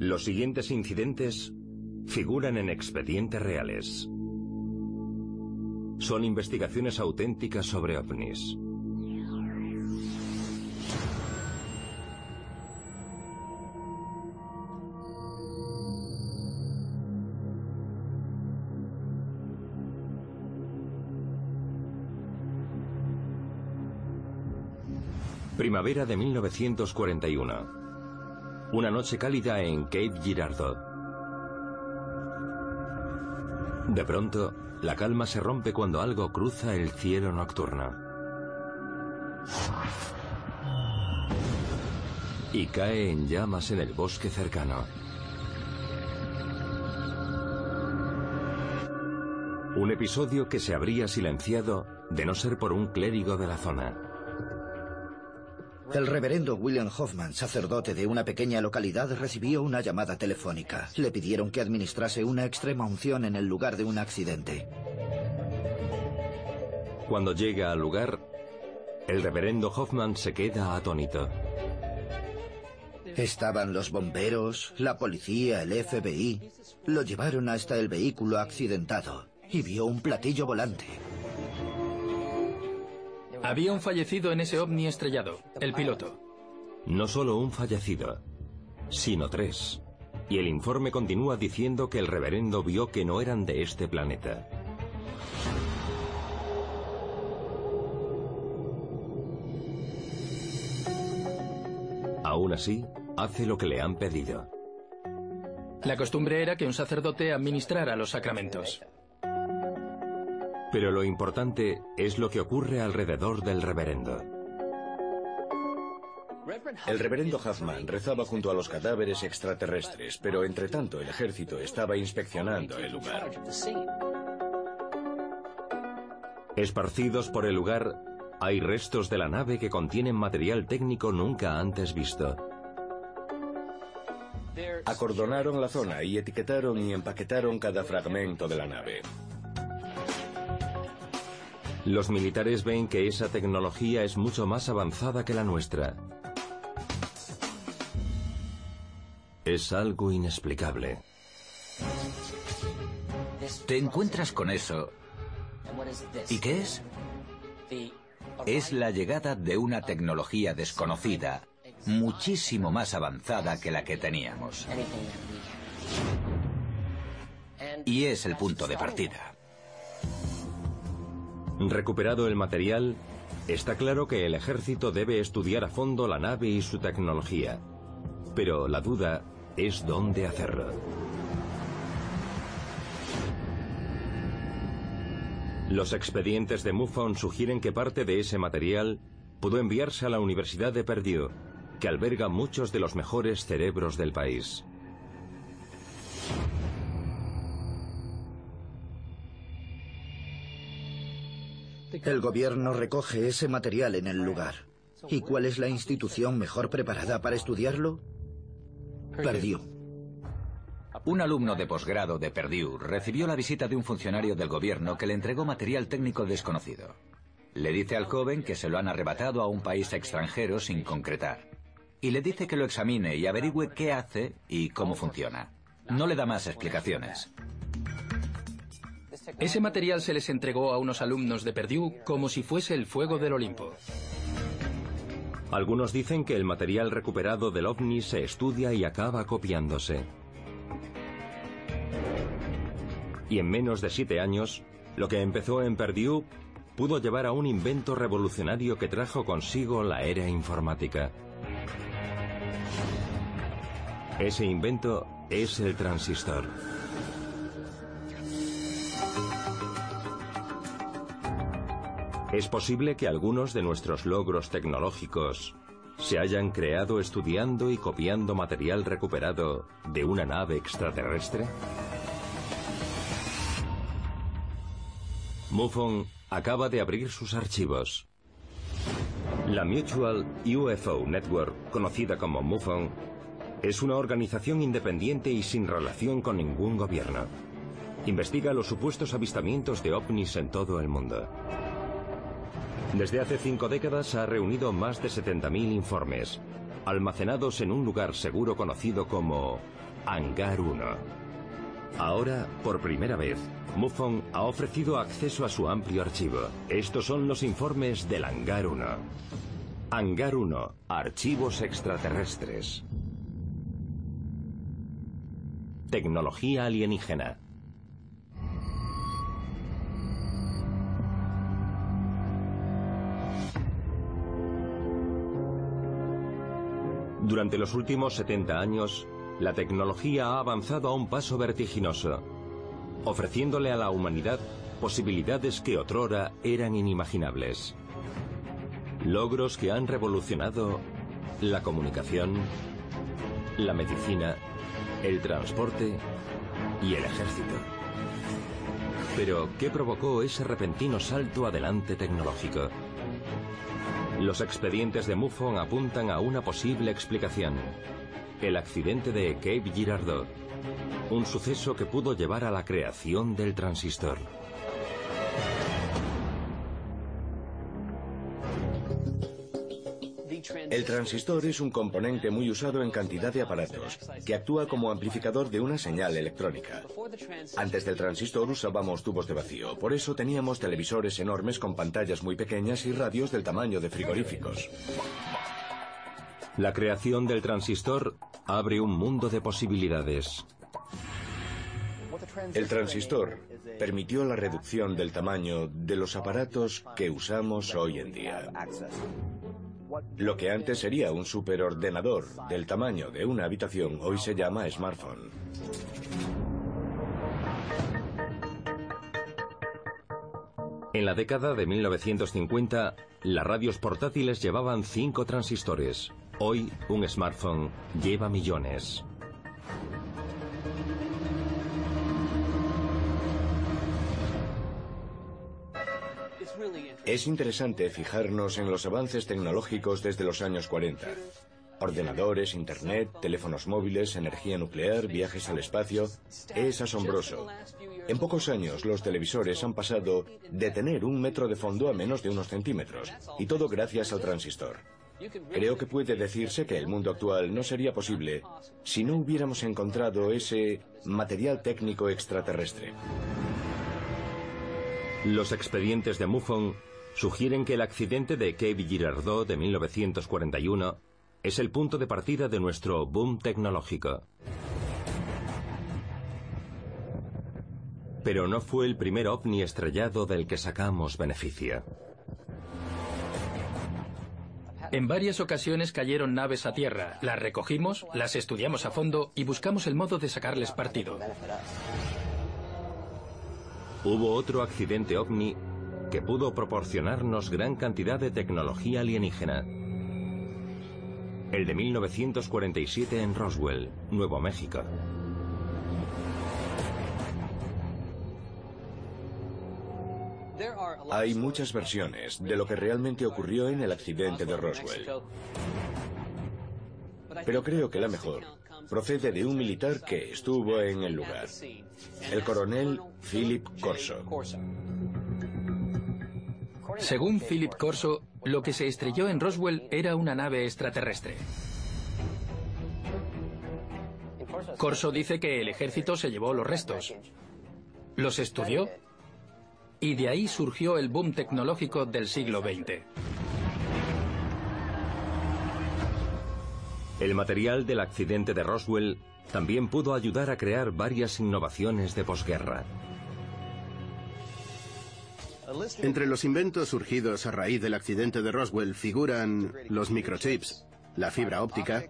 Los siguientes incidentes figuran en expedientes reales. Son investigaciones auténticas sobre ovnis. Primavera de 1941. Una noche cálida en Cape Girardeau. De pronto, la calma se rompe cuando algo cruza el cielo nocturno. Y cae en llamas en el bosque cercano. Un episodio que se habría silenciado de no ser por un clérigo de la zona. El reverendo William Hoffman, sacerdote de una pequeña localidad, recibió una llamada telefónica. Le pidieron que administrase una extrema unción en el lugar de un accidente. Cuando llega al lugar, el reverendo Hoffman se queda atónito. Estaban los bomberos, la policía, el FBI. Lo llevaron hasta el vehículo accidentado y vio un platillo volante. Había un fallecido en ese ovni estrellado, el piloto. No solo un fallecido, sino tres. Y el informe continúa diciendo que el reverendo vio que no eran de este planeta. Aún así, hace lo que le han pedido. La costumbre era que un sacerdote administrara los sacramentos. Pero lo importante es lo que ocurre alrededor del reverendo. El reverendo Huffman rezaba junto a los cadáveres extraterrestres, pero entre tanto el ejército estaba inspeccionando el lugar. Esparcidos por el lugar, hay restos de la nave que contienen material técnico nunca antes visto. Acordonaron la zona y etiquetaron y empaquetaron cada fragmento de la nave. Los militares ven que esa tecnología es mucho más avanzada que la nuestra. Es algo inexplicable. Te encuentras con eso. ¿Y qué es? Es la llegada de una tecnología desconocida, muchísimo más avanzada que la que teníamos. Y es el punto de partida. Recuperado el material, está claro que el ejército debe estudiar a fondo la nave y su tecnología. Pero la duda es dónde hacerlo. Los expedientes de MUFON sugieren que parte de ese material pudo enviarse a la Universidad de Purdue, que alberga muchos de los mejores cerebros del país. El gobierno recoge ese material en el lugar. ¿Y cuál es la institución mejor preparada para estudiarlo? Perdió. Un alumno de posgrado de Purdue recibió la visita de un funcionario del gobierno que le entregó material técnico desconocido. Le dice al joven que se lo han arrebatado a un país extranjero sin concretar. Y le dice que lo examine y averigüe qué hace y cómo funciona. No le da más explicaciones. Ese material se les entregó a unos alumnos de Purdue como si fuese el fuego del Olimpo. Algunos dicen que el material recuperado del ovni se estudia y acaba copiándose. Y en menos de siete años, lo que empezó en Purdue pudo llevar a un invento revolucionario que trajo consigo la era informática. Ese invento es el transistor. Es posible que algunos de nuestros logros tecnológicos se hayan creado estudiando y copiando material recuperado de una nave extraterrestre. MUFON acaba de abrir sus archivos. La Mutual UFO Network, conocida como MUFON, es una organización independiente y sin relación con ningún gobierno. Investiga los supuestos avistamientos de ovnis en todo el mundo. Desde hace cinco décadas ha reunido más de 70.000 informes, almacenados en un lugar seguro conocido como Hangar 1. Ahora, por primera vez, MUFON ha ofrecido acceso a su amplio archivo. Estos son los informes del Hangar 1. Hangar 1. Archivos extraterrestres. Tecnología alienígena. Durante los últimos 70 años, la tecnología ha avanzado a un paso vertiginoso, ofreciéndole a la humanidad posibilidades que otrora eran inimaginables. Logros que han revolucionado la comunicación, la medicina, el transporte y el ejército. Pero, ¿qué provocó ese repentino salto adelante tecnológico? Los expedientes de MUFON apuntan a una posible explicación. El accidente de Cape Girardeau. Un suceso que pudo llevar a la creación del transistor. El transistor es un componente muy usado en cantidad de aparatos, que actúa como amplificador de una señal electrónica. Antes del transistor usábamos tubos de vacío, por eso teníamos televisores enormes con pantallas muy pequeñas y radios del tamaño de frigoríficos. La creación del transistor abre un mundo de posibilidades. El transistor permitió la reducción del tamaño de los aparatos que usamos hoy en día. Lo que antes sería un superordenador del tamaño de una habitación hoy se llama smartphone. En la década de 1950, las radios portátiles llevaban cinco transistores. Hoy, un smartphone lleva millones. Es interesante fijarnos en los avances tecnológicos desde los años 40. Ordenadores, Internet, teléfonos móviles, energía nuclear, viajes al espacio. Es asombroso. En pocos años los televisores han pasado de tener un metro de fondo a menos de unos centímetros, y todo gracias al transistor. Creo que puede decirse que el mundo actual no sería posible si no hubiéramos encontrado ese material técnico extraterrestre. Los expedientes de MUFON sugieren que el accidente de Cape Girardeau de 1941 es el punto de partida de nuestro boom tecnológico. Pero no fue el primer ovni estrellado del que sacamos beneficio. En varias ocasiones cayeron naves a tierra, las recogimos, las estudiamos a fondo y buscamos el modo de sacarles partido. Hubo otro accidente ovni que pudo proporcionarnos gran cantidad de tecnología alienígena. El de 1947 en Roswell, Nuevo México. Hay muchas versiones de lo que realmente ocurrió en el accidente de Roswell. Pero creo que la mejor procede de un militar que estuvo en el lugar, el coronel Philip Corso. Según Philip Corso, lo que se estrelló en Roswell era una nave extraterrestre. Corso dice que el ejército se llevó los restos, los estudió y de ahí surgió el boom tecnológico del siglo XX. El material del accidente de Roswell también pudo ayudar a crear varias innovaciones de posguerra. Entre los inventos surgidos a raíz del accidente de Roswell figuran los microchips, la fibra óptica,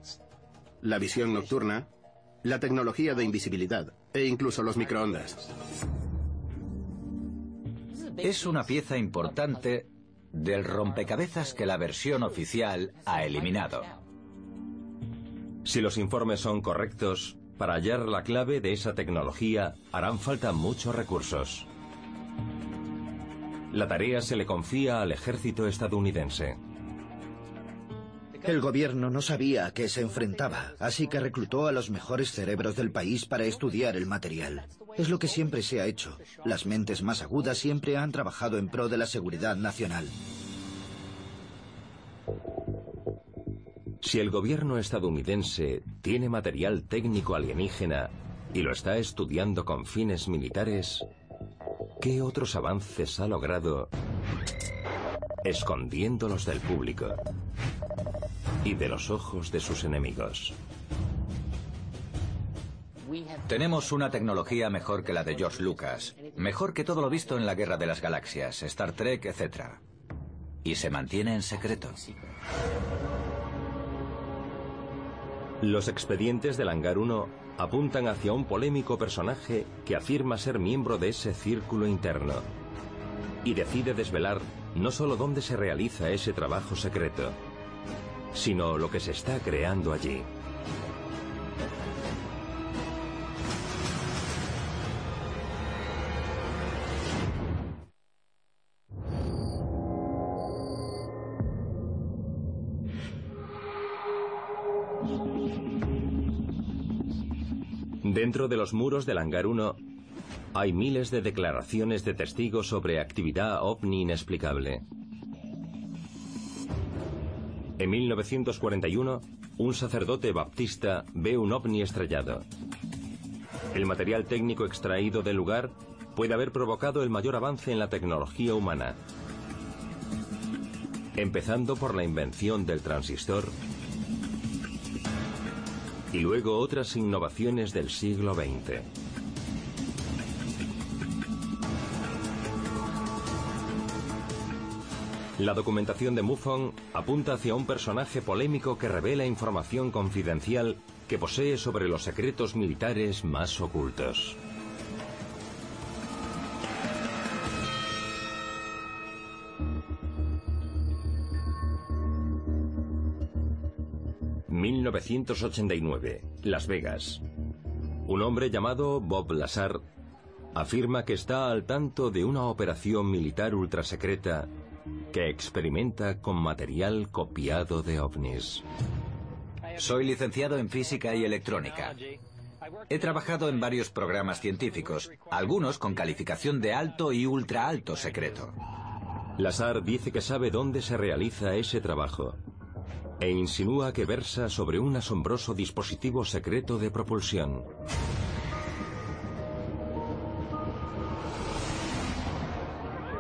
la visión nocturna, la tecnología de invisibilidad e incluso los microondas. Es una pieza importante del rompecabezas que la versión oficial ha eliminado. Si los informes son correctos, para hallar la clave de esa tecnología harán falta muchos recursos. La tarea se le confía al ejército estadounidense. El gobierno no sabía a qué se enfrentaba, así que reclutó a los mejores cerebros del país para estudiar el material. Es lo que siempre se ha hecho. Las mentes más agudas siempre han trabajado en pro de la seguridad nacional. Si el gobierno estadounidense tiene material técnico alienígena y lo está estudiando con fines militares, ¿qué otros avances ha logrado escondiéndolos del público y de los ojos de sus enemigos? Tenemos una tecnología mejor que la de George Lucas, mejor que todo lo visto en la Guerra de las Galaxias, Star Trek, etc. Y se mantiene en secreto. Los expedientes del Hangar 1 apuntan hacia un polémico personaje que afirma ser miembro de ese círculo interno y decide desvelar no solo dónde se realiza ese trabajo secreto, sino lo que se está creando allí. Dentro de los muros del hangar 1 hay miles de declaraciones de testigos sobre actividad ovni inexplicable. En 1941, un sacerdote baptista ve un ovni estrellado. El material técnico extraído del lugar puede haber provocado el mayor avance en la tecnología humana, empezando por la invención del transistor y luego otras innovaciones del siglo XX. La documentación de MUFON apunta hacia un personaje polémico que revela información confidencial que posee sobre los secretos militares más ocultos. ...1989... Las Vegas. Un hombre llamado Bob Lazar... ...afirma que está al tanto de una operación militar ultrasecreta que experimenta con material copiado de ovnis. Soy licenciado en física y electrónica. He trabajado en varios programas científicos, algunos con calificación de alto y ultra alto secreto. Lazar dice que sabe dónde se realiza ese trabajo e insinúa que versa sobre un asombroso dispositivo secreto de propulsión.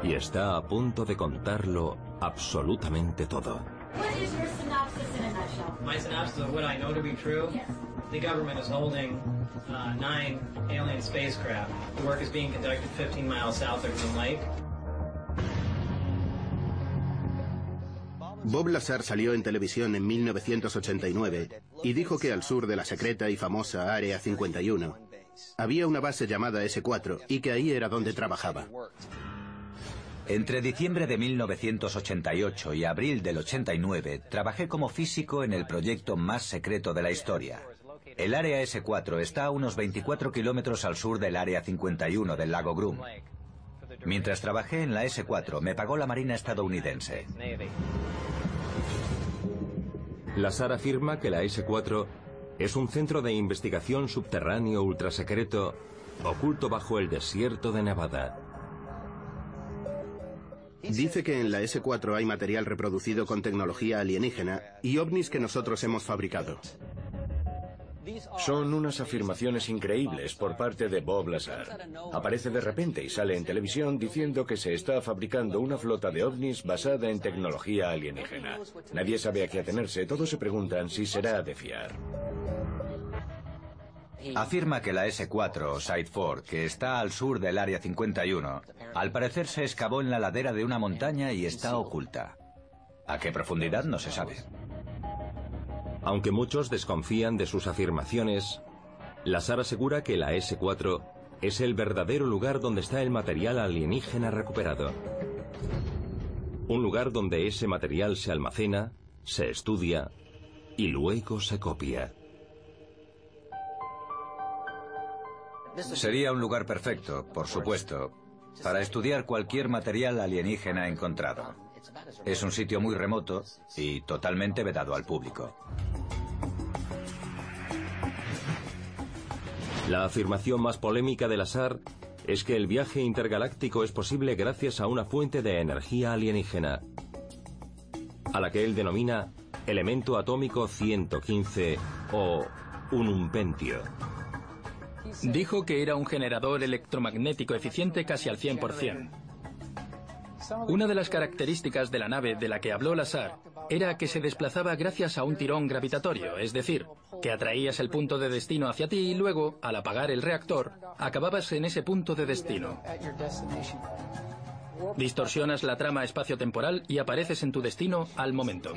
y está a punto de contarlo absolutamente todo. What is your synopsis in a nutshell? My synopsis of what I know to be true. Yes. The government is holding uh, nine alien spacecraft. The work is being conducted 15 miles south of Green Lake. Bob Lazar salió en televisión en 1989 y dijo que al sur de la secreta y famosa Área 51 había una base llamada S4 y que ahí era donde trabajaba. Entre diciembre de 1988 y abril del 89 trabajé como físico en el proyecto más secreto de la historia. El área S4 está a unos 24 kilómetros al sur del área 51 del lago Groom. Mientras trabajé en la S4 me pagó la Marina estadounidense. Lazar afirma que la S4 es un centro de investigación subterráneo ultrasecreto oculto bajo el desierto de Nevada. Dice que en la S4 hay material reproducido con tecnología alienígena y ovnis que nosotros hemos fabricado. Son unas afirmaciones increíbles por parte de Bob Lazar. Aparece de repente y sale en televisión diciendo que se está fabricando una flota de ovnis basada en tecnología alienígena. Nadie sabe a qué atenerse, todos se preguntan si será de fiar. Afirma que la S4 o Site 4, que está al sur del Área 51, al parecer se excavó en la ladera de una montaña y está oculta. ¿A qué profundidad no se sabe? Aunque muchos desconfían de sus afirmaciones, Lazar asegura que la S4 es el verdadero lugar donde está el material alienígena recuperado. Un lugar donde ese material se almacena, se estudia y luego se copia. Sería un lugar perfecto, por supuesto, para estudiar cualquier material alienígena encontrado. Es un sitio muy remoto y totalmente vedado al público. La afirmación más polémica del Lazar es que el viaje intergaláctico es posible gracias a una fuente de energía alienígena, a la que él denomina elemento atómico 115 o un umpentio. Dijo que era un generador electromagnético eficiente casi al 100%. Una de las características de la nave de la que habló Lazar era que se desplazaba gracias a un tirón gravitatorio, es decir, que atraías el punto de destino hacia ti y luego, al apagar el reactor, acababas en ese punto de destino. Distorsionas la trama espacio-temporal y apareces en tu destino al momento.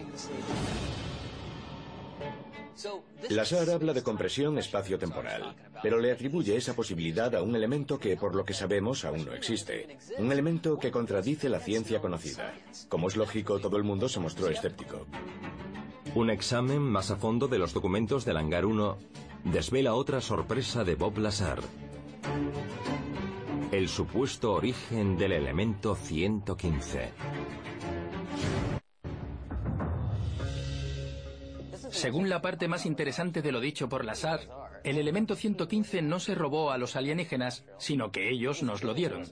Lazar habla de compresión espacio-temporal, pero le atribuye esa posibilidad a un elemento que, por lo que sabemos, aún no existe. Un elemento que contradice la ciencia conocida. Como es lógico, todo el mundo se mostró escéptico. Un examen más a fondo de los documentos del Hangar 1 desvela otra sorpresa de Bob Lazar. El supuesto origen del elemento 115. Según la parte más interesante de lo dicho por Lazar, el elemento 115 no se robó a los alienígenas, sino que ellos nos lo dieron.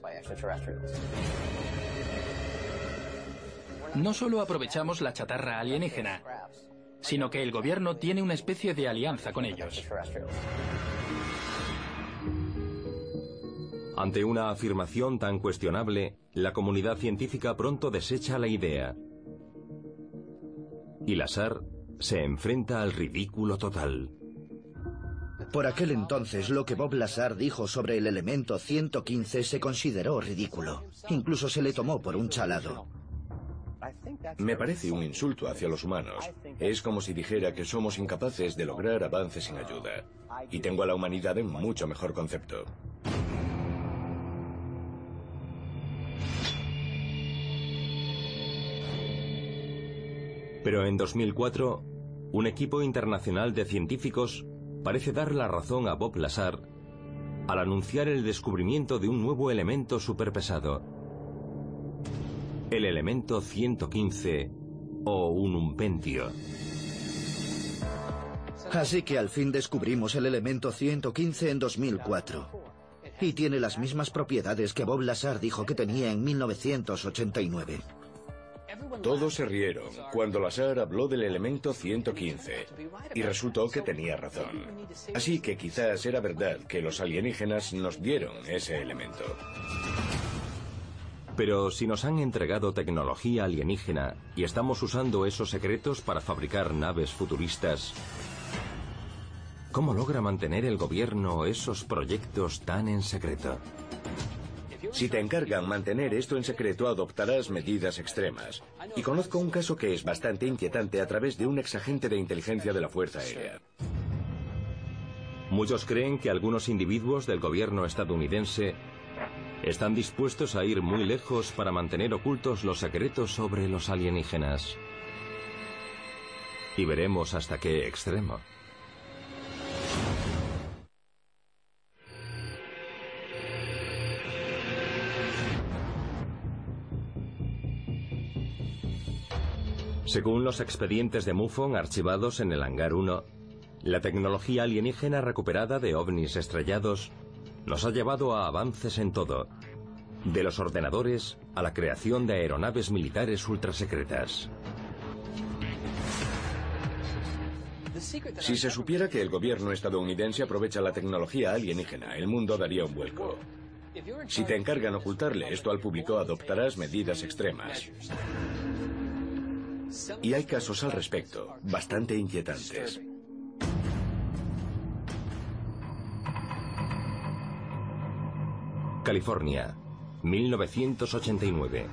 No solo aprovechamos la chatarra alienígena, sino que el gobierno tiene una especie de alianza con ellos. Ante una afirmación tan cuestionable, la comunidad científica pronto desecha la idea. Y Lazar se enfrenta al ridículo total. Por aquel entonces, lo que Bob Lazar dijo sobre el elemento 115 se consideró ridículo. Incluso se le tomó por un chalado. Me parece un insulto hacia los humanos. Es como si dijera que somos incapaces de lograr avances sin ayuda. Y tengo a la humanidad en mucho mejor concepto. Pero en 2004, un equipo internacional de científicos parece dar la razón a Bob Lazar al anunciar el descubrimiento de un nuevo elemento superpesado, el elemento 115 o un umpentio. Así que al fin descubrimos el elemento 115 en 2004. Y tiene las mismas propiedades que Bob Lazar dijo que tenía en 1989. Todos se rieron cuando Lazar habló del elemento 115 y resultó que tenía razón. Así que quizás era verdad que los alienígenas nos dieron ese elemento. Pero si nos han entregado tecnología alienígena y estamos usando esos secretos para fabricar naves futuristas, ¿cómo logra mantener el gobierno esos proyectos tan en secreto? Si te encargan mantener esto en secreto, adoptarás medidas extremas. Y conozco un caso que es bastante inquietante a través de un exagente de inteligencia de la Fuerza Aérea. Muchos creen que algunos individuos del gobierno estadounidense están dispuestos a ir muy lejos para mantener ocultos los secretos sobre los alienígenas. Y veremos hasta qué extremo. Según los expedientes de MUFON archivados en el Hangar 1, la tecnología alienígena recuperada de ovnis estrellados nos ha llevado a avances en todo, de los ordenadores a la creación de aeronaves militares ultrasecretas. Si se supiera que el gobierno estadounidense aprovecha la tecnología alienígena, el mundo daría un vuelco. Si te encargan ocultarle esto al público, adoptarás medidas extremas. Y hay casos al respecto, bastante inquietantes. California, 1989.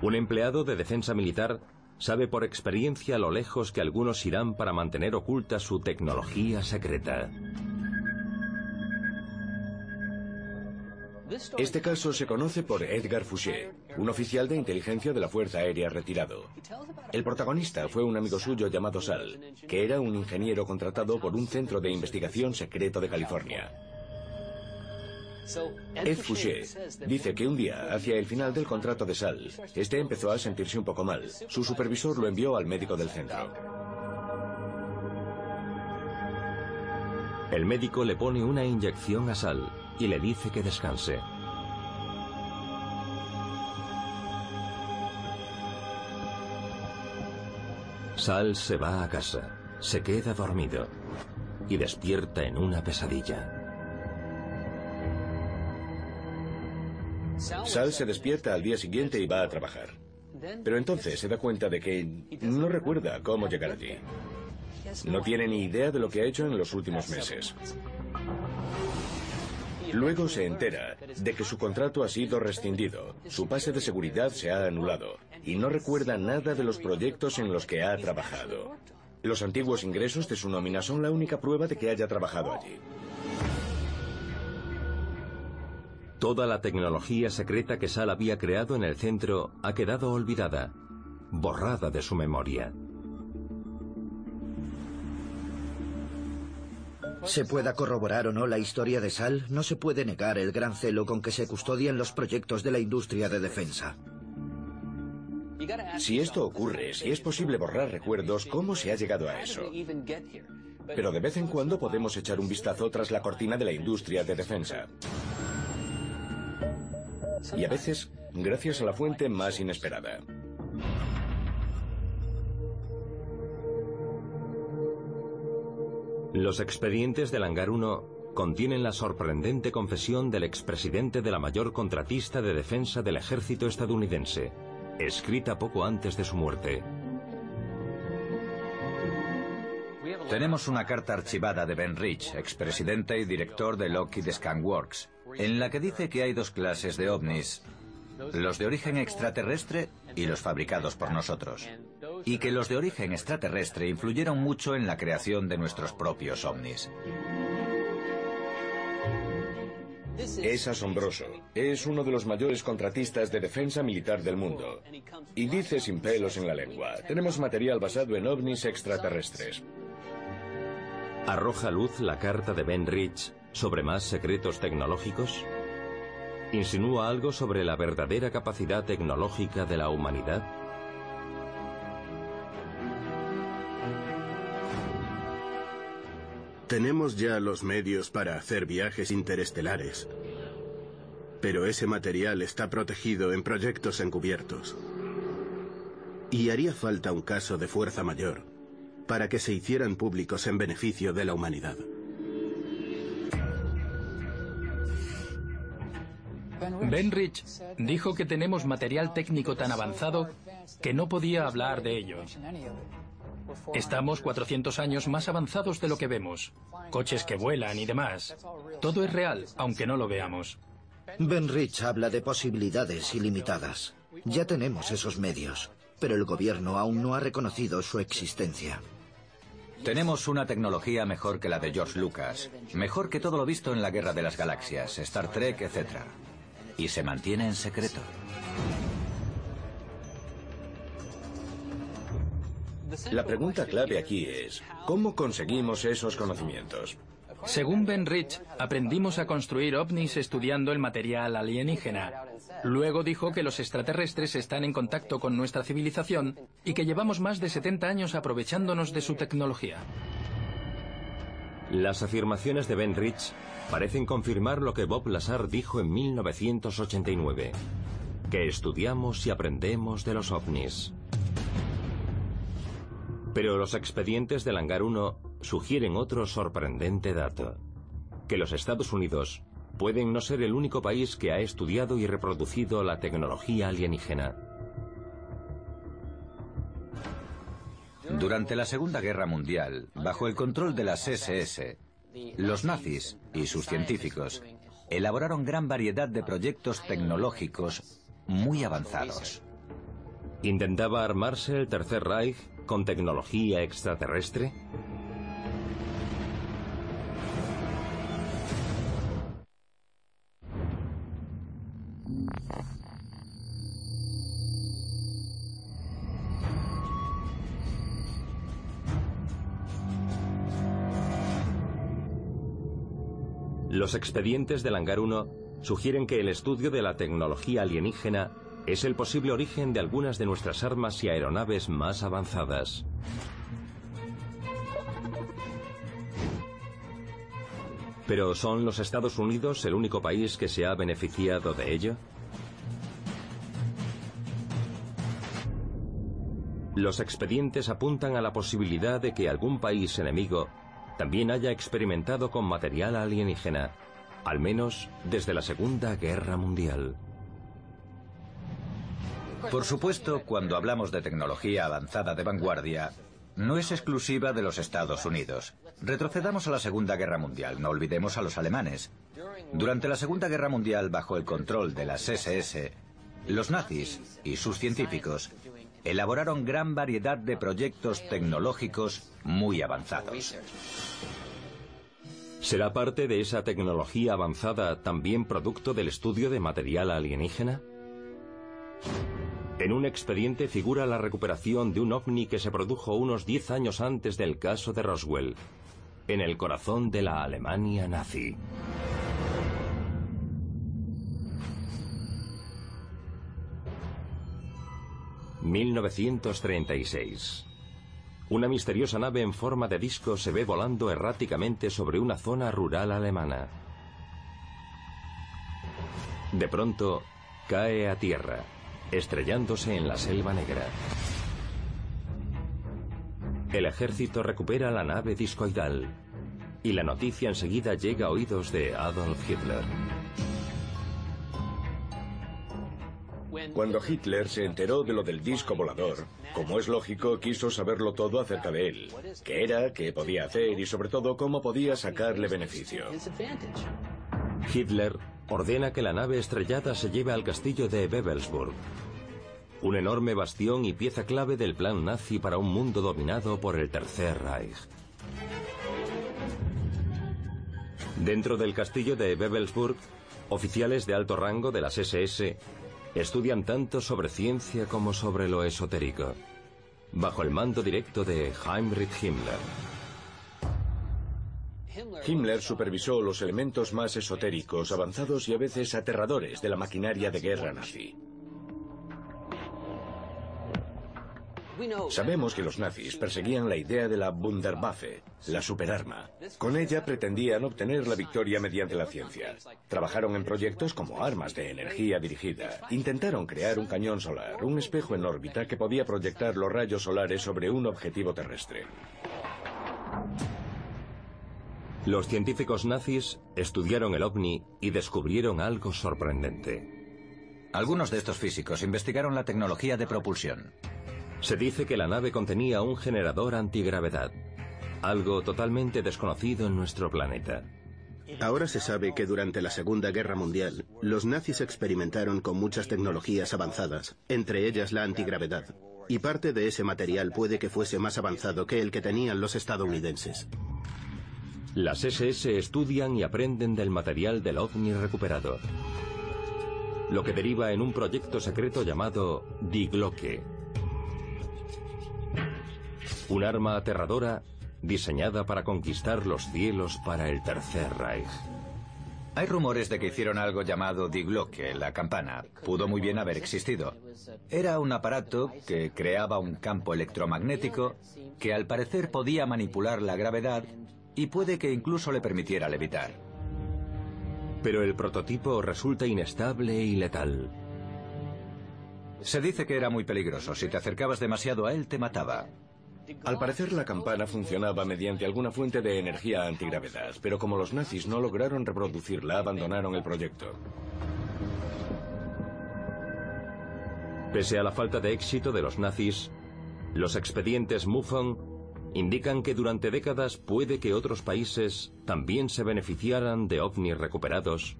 Un empleado de defensa militar sabe por experiencia lo lejos que algunos irán para mantener oculta su tecnología secreta. Este caso se conoce por Edgar Fouché, un oficial de inteligencia de la Fuerza Aérea retirado. El protagonista fue un amigo suyo llamado Sal, que era un ingeniero contratado por un centro de investigación secreto de California. Ed Fouché dice que un día, hacia el final del contrato de Sal, este empezó a sentirse un poco mal. Su supervisor lo envió al médico del centro. El médico le pone una inyección a Sal y le dice que descanse. Sal se va a casa, se queda dormido y despierta en una pesadilla. Sal se despierta al día siguiente y va a trabajar. Pero entonces se da cuenta de que no recuerda cómo llegar allí. No tiene ni idea de lo que ha hecho en los últimos meses. Luego se entera de que su contrato ha sido rescindido, su pase de seguridad se ha anulado y no recuerda nada de los proyectos en los que ha trabajado. Los antiguos ingresos de su nómina son la única prueba de que haya trabajado allí. Toda la tecnología secreta que Sal había creado en el centro ha quedado olvidada, borrada de su memoria. Se pueda corroborar o no la historia de Sal, no se puede negar el gran celo con que se custodian los proyectos de la industria de defensa. Si esto ocurre, si es posible borrar recuerdos, ¿cómo se ha llegado a eso? Pero de vez en cuando podemos echar un vistazo tras la cortina de la industria de defensa. Y a veces, gracias a la fuente más inesperada. Los expedientes del Hangar 1 contienen la sorprendente confesión del expresidente de la mayor contratista de defensa del ejército estadounidense, escrita poco antes de su muerte. Tenemos una carta archivada de Ben Rich, expresidente y director de Lockheed Scan Works, en la que dice que hay dos clases de ovnis, los de origen extraterrestre y los fabricados por nosotros, y que los de origen extraterrestre influyeron mucho en la creación de nuestros propios ovnis. Es asombroso. Es uno de los mayores contratistas de defensa militar del mundo. Y dice sin pelos en la lengua, tenemos material basado en ovnis extraterrestres. ¿Arroja luz la carta de Ben Rich sobre más secretos tecnológicos? ¿Insinúa algo sobre la verdadera capacidad tecnológica de la humanidad? Tenemos ya los medios para hacer viajes interestelares, pero ese material está protegido en proyectos encubiertos. Y haría falta un caso de fuerza mayor para que se hicieran públicos en beneficio de la humanidad. Ben Rich dijo que tenemos material técnico tan avanzado que no podía hablar de ello. Estamos 400 años más avanzados de lo que vemos. Coches que vuelan y demás. Todo es real, aunque no lo veamos. Ben Rich habla de posibilidades ilimitadas. Ya tenemos esos medios, pero el gobierno aún no ha reconocido su existencia. Tenemos una tecnología mejor que la de George Lucas, mejor que todo lo visto en la Guerra de las Galaxias, Star Trek, etc. Y se mantiene en secreto. La pregunta clave aquí es, ¿cómo conseguimos esos conocimientos? Según Ben Rich, aprendimos a construir ovnis estudiando el material alienígena. Luego dijo que los extraterrestres están en contacto con nuestra civilización y que llevamos más de 70 años aprovechándonos de su tecnología. Las afirmaciones de Ben Rich parecen confirmar lo que Bob Lazar dijo en 1989, que estudiamos y aprendemos de los ovnis. Pero los expedientes del Hangar 1 sugieren otro sorprendente dato, que los Estados Unidos pueden no ser el único país que ha estudiado y reproducido la tecnología alienígena. Durante la Segunda Guerra Mundial, bajo el control de las SS, los nazis y sus científicos elaboraron gran variedad de proyectos tecnológicos muy avanzados. ¿Intentaba armarse el Tercer Reich con tecnología extraterrestre? Los expedientes del Hangar 1 sugieren que el estudio de la tecnología alienígena es el posible origen de algunas de nuestras armas y aeronaves más avanzadas. ¿Pero son los Estados Unidos el único país que se ha beneficiado de ello? Los expedientes apuntan a la posibilidad de que algún país enemigo también haya experimentado con material alienígena, al menos desde la Segunda Guerra Mundial. Por supuesto, cuando hablamos de tecnología avanzada de vanguardia, no es exclusiva de los Estados Unidos. Retrocedamos a la Segunda Guerra Mundial, no olvidemos a los alemanes. Durante la Segunda Guerra Mundial, bajo el control de las SS, los nazis y sus científicos elaboraron gran variedad de proyectos tecnológicos muy avanzados. ¿Será parte de esa tecnología avanzada también producto del estudio de material alienígena? En un expediente figura la recuperación de un ovni que se produjo unos 10 años antes del caso de Roswell, en el corazón de la Alemania nazi. ...1936... Una misteriosa nave en forma de disco se ve volando erráticamente sobre una zona rural alemana. De pronto, cae a tierra estrellándose en la selva negra. El ejército recupera la nave discoidal y la noticia enseguida llega a oídos de Adolf Hitler. Cuando Hitler se enteró de lo del disco volador, como es lógico, quiso saberlo todo acerca de él. ¿Qué era? ¿Qué podía hacer? Y sobre todo, cómo podía sacarle beneficio. Hitler ordena que la nave estrellada se lleve al castillo de Bebelsburg, un enorme bastión y pieza clave del plan nazi para un mundo dominado por el Tercer Reich. Dentro del castillo de Bebelsburg, oficiales de alto rango de las SS estudian tanto sobre ciencia como sobre lo esotérico, bajo el mando directo de Heinrich Himmler. Himmler supervisó los elementos más esotéricos, avanzados y a veces aterradores de la maquinaria de guerra nazi. Sabemos que los nazis perseguían la idea de la Wunderwaffe, la superarma. Con ella pretendían obtener la victoria mediante la ciencia. Trabajaron en proyectos como armas de energía dirigida. Intentaron crear un cañón solar, un espejo en órbita que podía proyectar los rayos solares sobre un objetivo terrestre. Los científicos nazis estudiaron el ovni y descubrieron algo sorprendente. Algunos de estos físicos investigaron la tecnología de propulsión. Se dice que la nave contenía un generador antigravedad, algo totalmente desconocido en nuestro planeta. Ahora se sabe que durante la Segunda Guerra Mundial, los nazis experimentaron con muchas tecnologías avanzadas, entre ellas la antigravedad, y parte de ese material puede que fuese más avanzado que el que tenían los estadounidenses. Las SS estudian y aprenden del material del ovni recuperado, lo que deriva en un proyecto secreto llamado Die Glocke, un arma aterradora diseñada para conquistar los cielos para el Tercer Reich. Hay rumores de que hicieron algo llamado Die Glocke, la campana. Pudo muy bien haber existido. Era un aparato que creaba un campo electromagnético que al parecer podía manipular la gravedad y puede que incluso le permitiera levitar. Pero el prototipo resulta inestable y letal. Se dice que era muy peligroso. Si te acercabas demasiado a él, te mataba. Al parecer la campana funcionaba mediante alguna fuente de energía antigravedad, pero como los nazis no lograron reproducirla, abandonaron el proyecto. Pese a la falta de éxito de los nazis, los expedientes MUFON indican que durante décadas puede que otros países también se beneficiaran de ovnis recuperados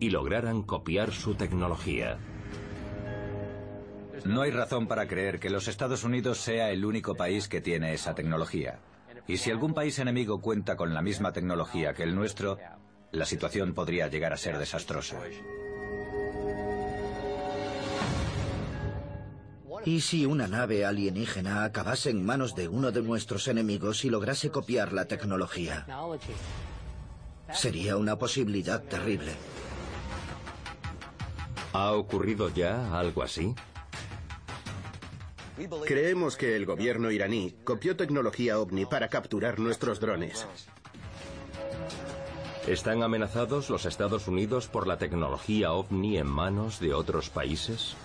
y lograran copiar su tecnología. No hay razón para creer que los Estados Unidos sea el único país que tiene esa tecnología. Y si algún país enemigo cuenta con la misma tecnología que el nuestro, la situación podría llegar a ser desastrosa. ¿Y si una nave alienígena acabase en manos de uno de nuestros enemigos y lograse copiar la tecnología? Sería una posibilidad terrible. ¿Ha ocurrido ya algo así? Creemos que el gobierno iraní copió tecnología ovni para capturar nuestros drones. ¿Están amenazados los Estados Unidos por la tecnología ovni en manos de otros países?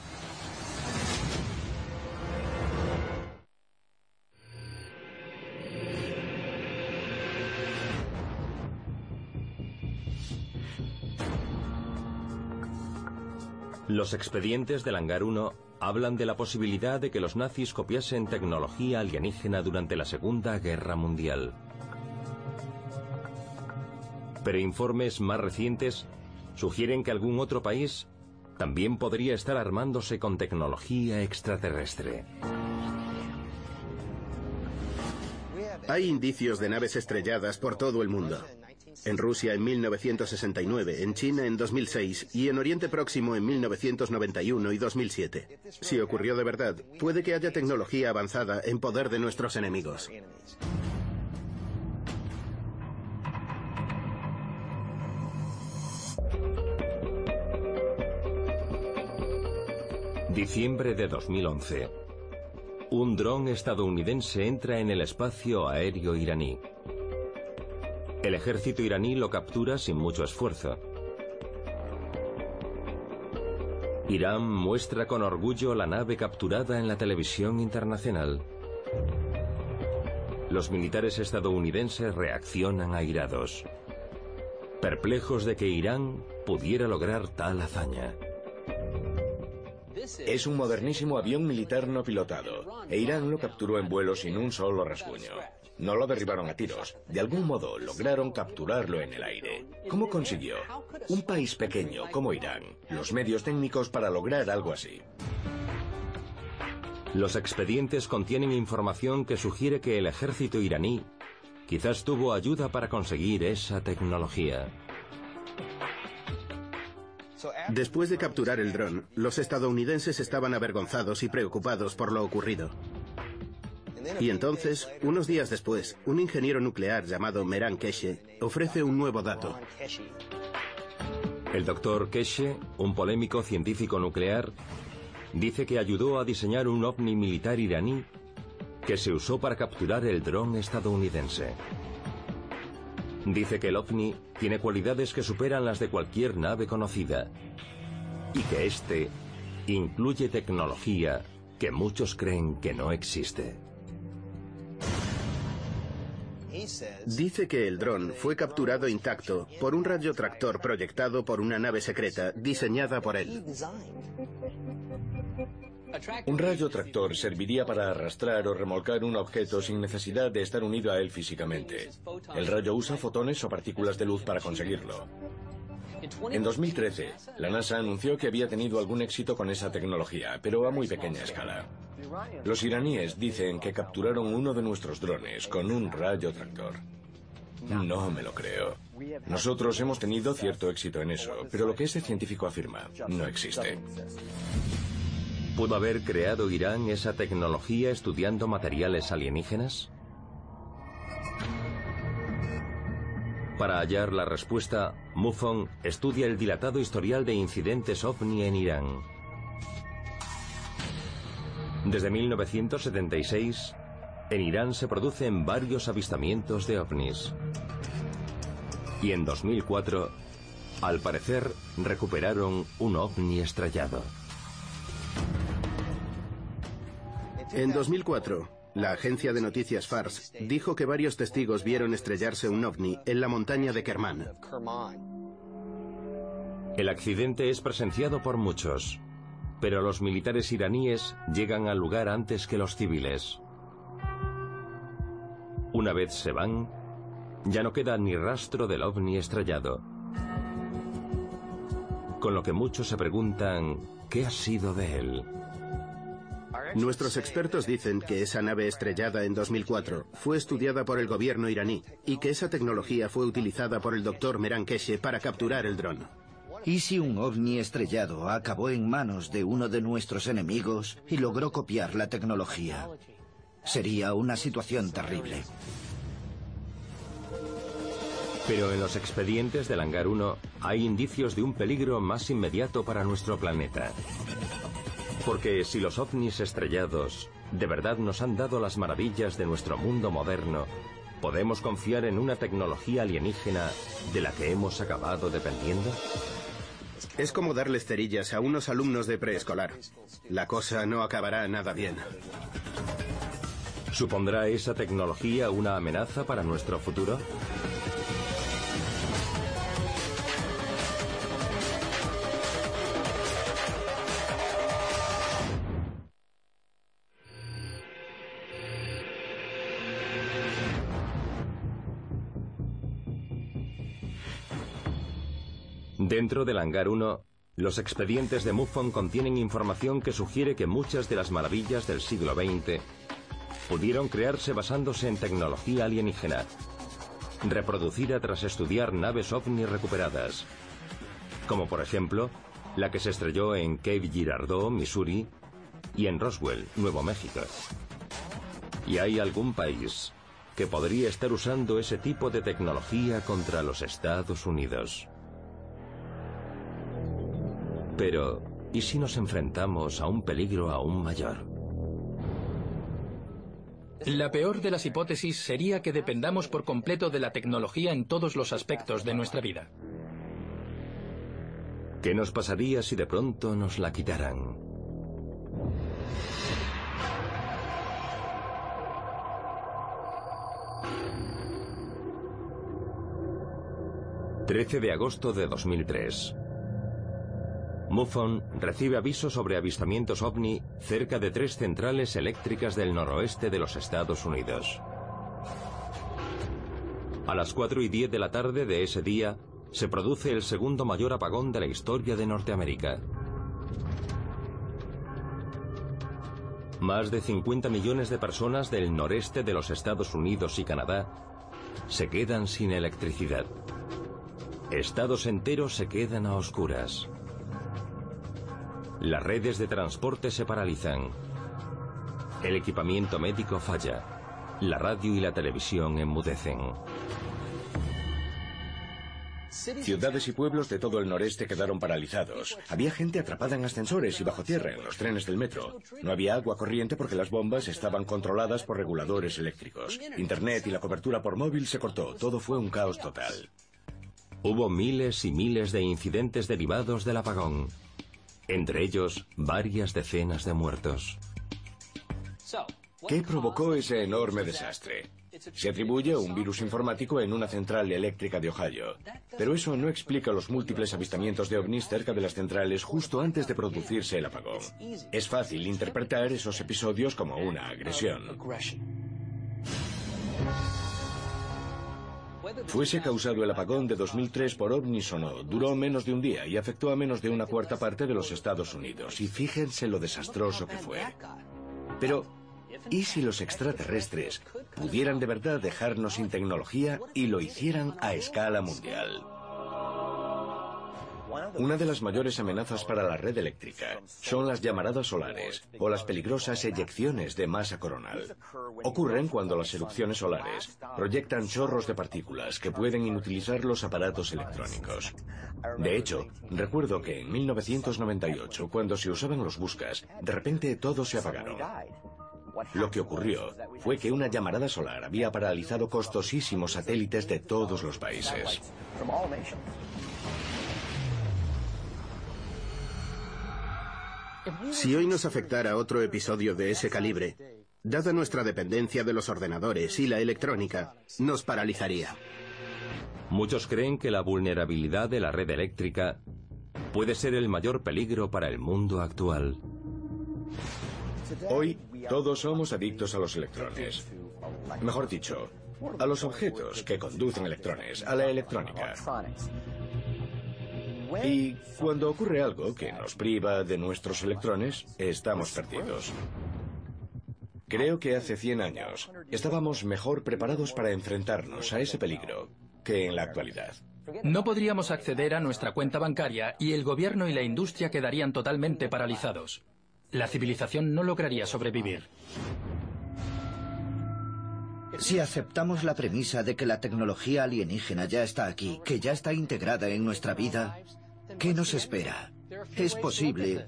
Los expedientes del hangar 1 hablan de la posibilidad de que los nazis copiasen tecnología alienígena durante la Segunda Guerra Mundial. Pero informes más recientes sugieren que algún otro país también podría estar armándose con tecnología extraterrestre. Hay indicios de naves estrelladas por todo el mundo. En Rusia en 1969, en China en 2006 y en Oriente Próximo en 1991 y 2007. Si ocurrió de verdad, puede que haya tecnología avanzada en poder de nuestros enemigos. Diciembre de 2011. Un dron estadounidense entra en el espacio aéreo iraní. El ejército iraní lo captura sin mucho esfuerzo. Irán muestra con orgullo la nave capturada en la televisión internacional. Los militares estadounidenses reaccionan airados, perplejos de que Irán pudiera lograr tal hazaña. Es un modernísimo avión militar no pilotado, e Irán lo capturó en vuelo sin un solo rasguño. No lo derribaron a tiros. De algún modo lograron capturarlo en el aire. ¿Cómo consiguió? Un país pequeño como Irán, los medios técnicos para lograr algo así. Los expedientes contienen información que sugiere que el ejército iraní quizás tuvo ayuda para conseguir esa tecnología. Después de capturar el dron, los estadounidenses estaban avergonzados y preocupados por lo ocurrido. Y entonces, unos días después, un ingeniero nuclear llamado Meran Keshe ofrece un nuevo dato. El doctor Keshe, un polémico científico nuclear, dice que ayudó a diseñar un ovni militar iraní que se usó para capturar el dron estadounidense. Dice que el ovni tiene cualidades que superan las de cualquier nave conocida y que este incluye tecnología que muchos creen que no existe. Dice que el dron fue capturado intacto por un radiotractor proyectado por una nave secreta diseñada por él. Un rayo tractor serviría para arrastrar o remolcar un objeto sin necesidad de estar unido a él físicamente. El rayo usa fotones o partículas de luz para conseguirlo. En 2013, la NASA anunció que había tenido algún éxito con esa tecnología, pero a muy pequeña escala. Los iraníes dicen que capturaron uno de nuestros drones con un rayo tractor. No me lo creo. Nosotros hemos tenido cierto éxito en eso, pero lo que ese científico afirma no existe. ¿Pudo haber creado Irán esa tecnología estudiando materiales alienígenas? Para hallar la respuesta, MUFON estudia el dilatado historial de incidentes ovni en Irán. Desde 1976, en Irán se producen varios avistamientos de ovnis. Y en 2004, al parecer, recuperaron un ovni estrellado. En 2004, la agencia de noticias FARS dijo que varios testigos vieron estrellarse un ovni en la montaña de Kerman. El accidente es presenciado por muchos, pero los militares iraníes llegan al lugar antes que los civiles. Una vez se van, ya no queda ni rastro del ovni estrellado. Con lo que muchos se preguntan, ¿qué ha sido de él? Nuestros expertos dicen que esa nave estrellada en 2004 fue estudiada por el gobierno iraní y que esa tecnología fue utilizada por el doctor Meran Keshe para capturar el dron. ¿Y si un ovni estrellado acabó en manos de uno de nuestros enemigos y logró copiar la tecnología? Sería una situación terrible. Pero en los expedientes del Hangar 1 hay indicios de un peligro más inmediato para nuestro planeta. Porque si los ovnis estrellados de verdad nos han dado las maravillas de nuestro mundo moderno, ¿podemos confiar en una tecnología alienígena de la que hemos acabado dependiendo? Es como darles cerillas a unos alumnos de preescolar. La cosa no acabará nada bien. ¿Supondrá esa tecnología una amenaza para nuestro futuro? Dentro del hangar 1, los expedientes de MUFON contienen información que sugiere que muchas de las maravillas del siglo XX pudieron crearse basándose en tecnología alienígena, reproducida tras estudiar naves ovni recuperadas, como por ejemplo la que se estrelló en Cape Girardeau, Missouri, y en Roswell, Nuevo México. ¿Y hay algún país que podría estar usando ese tipo de tecnología contra los Estados Unidos? Pero, ¿y si nos enfrentamos a un peligro aún mayor? La peor de las hipótesis sería que dependamos por completo de la tecnología en todos los aspectos de nuestra vida. ¿Qué nos pasaría si de pronto nos la quitaran? ...13 de agosto de 2003... MUFON recibe avisos sobre avistamientos ovni cerca de tres centrales eléctricas del noroeste de los Estados Unidos. A las 4 y 10 de la tarde de ese día, se produce el segundo mayor apagón de la historia de Norteamérica. Más de 50 millones de personas del noreste de los Estados Unidos y Canadá se quedan sin electricidad. Estados enteros se quedan a oscuras. Las redes de transporte se paralizan. El equipamiento médico falla. La radio y la televisión enmudecen. Ciudades y pueblos de todo el noreste quedaron paralizados. Había gente atrapada en ascensores y bajo tierra en los trenes del metro. No había agua corriente porque las bombas estaban controladas por reguladores eléctricos. Internet y la cobertura por móvil se cortó. Todo fue un caos total. Hubo miles y miles de incidentes derivados del apagón. Entre ellos, varias decenas de muertos. ¿Qué provocó ese enorme desastre? Se atribuye a un virus informático en una central eléctrica de Ohio. Pero eso no explica los múltiples avistamientos de ovnis cerca de las centrales justo antes de producirse el apagón. Es fácil interpretar esos episodios como una agresión. Fuese causado el apagón de 2003 por ovnis o no, duró menos de un día y afectó a menos de una cuarta parte de los Estados Unidos. Y fíjense lo desastroso que fue. Pero, ¿y si los extraterrestres pudieran de verdad dejarnos sin tecnología y lo hicieran a escala mundial? Una de las mayores amenazas para la red eléctrica son las llamaradas solares o las peligrosas eyecciones de masa coronal. Ocurren cuando las erupciones solares proyectan chorros de partículas que pueden inutilizar los aparatos electrónicos. De hecho, recuerdo que en 1998, cuando se usaban los buscas, de repente todos se apagaron. Lo que ocurrió fue que una llamarada solar había paralizado costosísimos satélites de todos los países. Si hoy nos afectara otro episodio de ese calibre, dada nuestra dependencia de los ordenadores y la electrónica, nos paralizaría. Muchos creen que la vulnerabilidad de la red eléctrica puede ser el mayor peligro para el mundo actual. Hoy todos somos adictos a los electrones. Mejor dicho, a los objetos que conducen electrones, a la electrónica. Y cuando ocurre algo que nos priva de nuestros electrones, estamos perdidos. Creo que hace 100 años estábamos mejor preparados para enfrentarnos a ese peligro que en la actualidad. No podríamos acceder a nuestra cuenta bancaria y el gobierno y la industria quedarían totalmente paralizados. La civilización no lograría sobrevivir. Si aceptamos la premisa de que la tecnología alienígena ya está aquí, que ya está integrada en nuestra vida, ¿qué nos espera? Es posible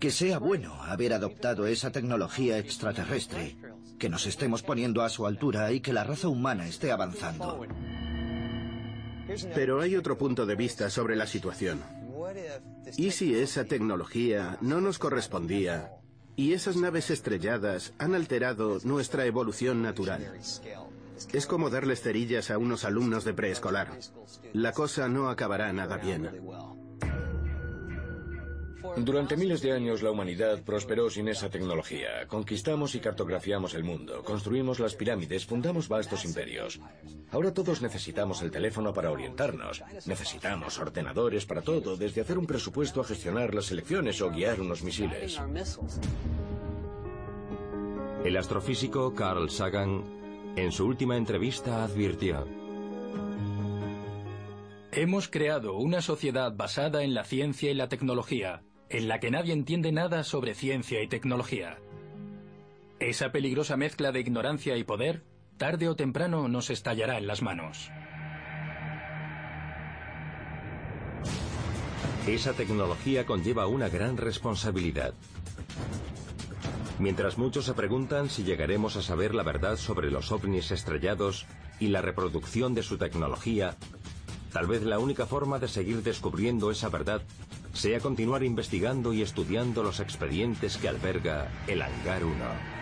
que sea bueno haber adoptado esa tecnología extraterrestre, que nos estemos poniendo a su altura y que la raza humana esté avanzando. Pero hay otro punto de vista sobre la situación. ¿Y si esa tecnología no nos correspondía y esas naves estrelladas han alterado nuestra evolución natural? Es como darles cerillas a unos alumnos de preescolar. La cosa no acabará nada bien. Durante miles de años la humanidad prosperó sin esa tecnología. Conquistamos y cartografiamos el mundo, construimos las pirámides, fundamos vastos imperios. Ahora todos necesitamos el teléfono para orientarnos. Necesitamos ordenadores para todo, desde hacer un presupuesto a gestionar las elecciones o guiar unos misiles. El astrofísico Carl Sagan, en su última entrevista, advirtió. Hemos creado una sociedad basada en la ciencia y la tecnología, en la que nadie entiende nada sobre ciencia y tecnología. Esa peligrosa mezcla de ignorancia y poder, tarde o temprano nos estallará en las manos. Esa tecnología conlleva una gran responsabilidad. Mientras muchos se preguntan si llegaremos a saber la verdad sobre los ovnis estrellados y la reproducción de su tecnología, tal vez la única forma de seguir descubriendo esa verdad sea continuar investigando y estudiando los expedientes que alberga el Hangar 1.